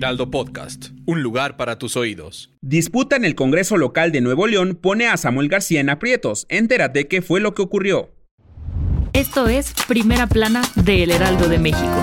Heraldo Podcast, un lugar para tus oídos. Disputa en el Congreso local de Nuevo León pone a Samuel García en aprietos. Entérate qué fue lo que ocurrió. Esto es Primera Plana de El Heraldo de México.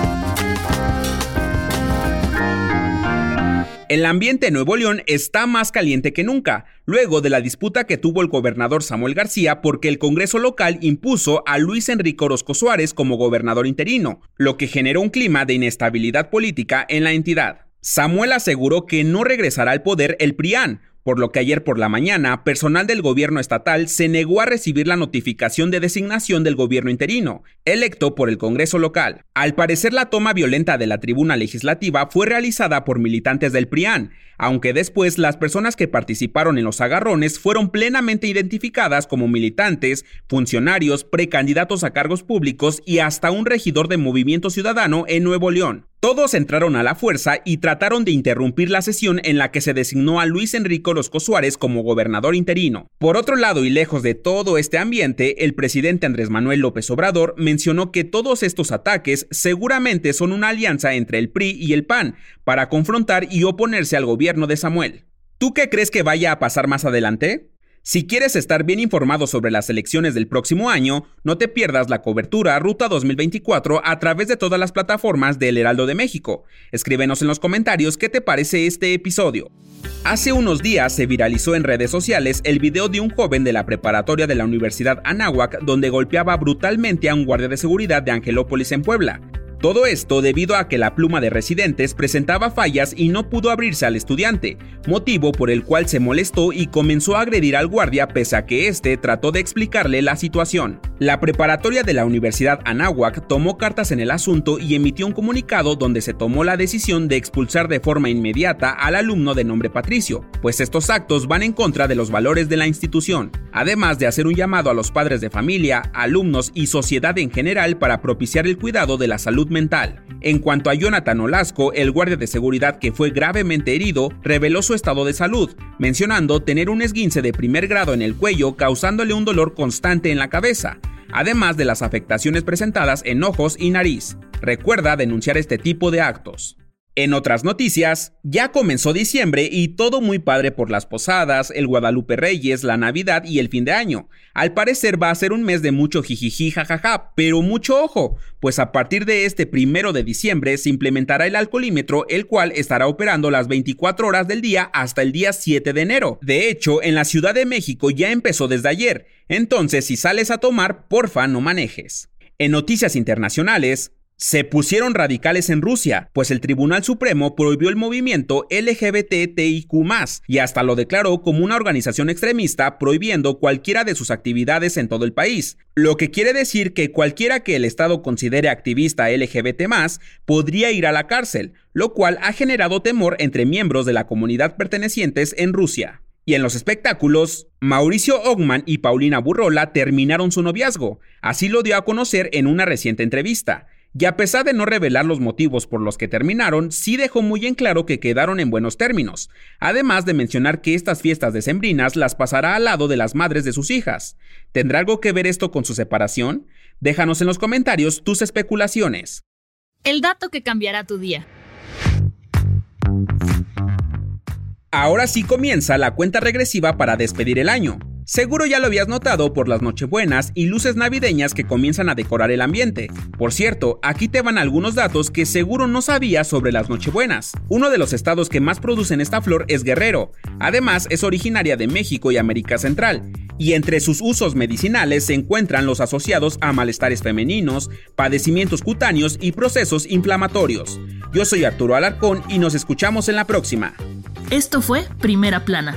El ambiente en Nuevo León está más caliente que nunca, luego de la disputa que tuvo el gobernador Samuel García porque el Congreso local impuso a Luis Enrique Orozco Suárez como gobernador interino, lo que generó un clima de inestabilidad política en la entidad. Samuel aseguró que no regresará al poder el PRIAN, por lo que ayer por la mañana, personal del gobierno estatal se negó a recibir la notificación de designación del gobierno interino, electo por el Congreso local. Al parecer, la toma violenta de la tribuna legislativa fue realizada por militantes del PRIAN, aunque después las personas que participaron en los agarrones fueron plenamente identificadas como militantes, funcionarios, precandidatos a cargos públicos y hasta un regidor de Movimiento Ciudadano en Nuevo León. Todos entraron a la fuerza y trataron de interrumpir la sesión en la que se designó a Luis Enrico Orozco Suárez como gobernador interino. Por otro lado, y lejos de todo este ambiente, el presidente Andrés Manuel López Obrador mencionó que todos estos ataques seguramente son una alianza entre el PRI y el PAN para confrontar y oponerse al gobierno de Samuel. ¿Tú qué crees que vaya a pasar más adelante? Si quieres estar bien informado sobre las elecciones del próximo año, no te pierdas la cobertura Ruta 2024 a través de todas las plataformas del Heraldo de México. Escríbenos en los comentarios qué te parece este episodio. Hace unos días se viralizó en redes sociales el video de un joven de la preparatoria de la Universidad Anáhuac donde golpeaba brutalmente a un guardia de seguridad de Angelópolis en Puebla. Todo esto debido a que la pluma de residentes presentaba fallas y no pudo abrirse al estudiante, motivo por el cual se molestó y comenzó a agredir al guardia pese a que éste trató de explicarle la situación. La preparatoria de la Universidad Anáhuac tomó cartas en el asunto y emitió un comunicado donde se tomó la decisión de expulsar de forma inmediata al alumno de nombre Patricio, pues estos actos van en contra de los valores de la institución, además de hacer un llamado a los padres de familia, alumnos y sociedad en general para propiciar el cuidado de la salud mental. En cuanto a Jonathan Olasco, el guardia de seguridad que fue gravemente herido, reveló su estado de salud, mencionando tener un esguince de primer grado en el cuello causándole un dolor constante en la cabeza, además de las afectaciones presentadas en ojos y nariz. Recuerda denunciar este tipo de actos. En otras noticias, ya comenzó diciembre y todo muy padre por las posadas, el Guadalupe Reyes, la Navidad y el fin de año. Al parecer va a ser un mes de mucho jijiji jajaja, pero mucho ojo, pues a partir de este primero de diciembre se implementará el alcoholímetro, el cual estará operando las 24 horas del día hasta el día 7 de enero. De hecho, en la Ciudad de México ya empezó desde ayer, entonces si sales a tomar, porfa no manejes. En noticias internacionales, se pusieron radicales en Rusia, pues el Tribunal Supremo prohibió el movimiento LGBTIQ y hasta lo declaró como una organización extremista prohibiendo cualquiera de sus actividades en todo el país, lo que quiere decir que cualquiera que el Estado considere activista LGBT podría ir a la cárcel, lo cual ha generado temor entre miembros de la comunidad pertenecientes en Rusia. Y en los espectáculos, Mauricio Ogman y Paulina Burrola terminaron su noviazgo, así lo dio a conocer en una reciente entrevista y a pesar de no revelar los motivos por los que terminaron, sí dejó muy en claro que quedaron en buenos términos, además de mencionar que estas fiestas decembrinas las pasará al lado de las madres de sus hijas. ¿Tendrá algo que ver esto con su separación? Déjanos en los comentarios tus especulaciones. El dato que cambiará tu día. Ahora sí comienza la cuenta regresiva para despedir el año. Seguro ya lo habías notado por las nochebuenas y luces navideñas que comienzan a decorar el ambiente. Por cierto, aquí te van algunos datos que seguro no sabías sobre las nochebuenas. Uno de los estados que más producen esta flor es Guerrero. Además, es originaria de México y América Central. Y entre sus usos medicinales se encuentran los asociados a malestares femeninos, padecimientos cutáneos y procesos inflamatorios. Yo soy Arturo Alarcón y nos escuchamos en la próxima. Esto fue Primera Plana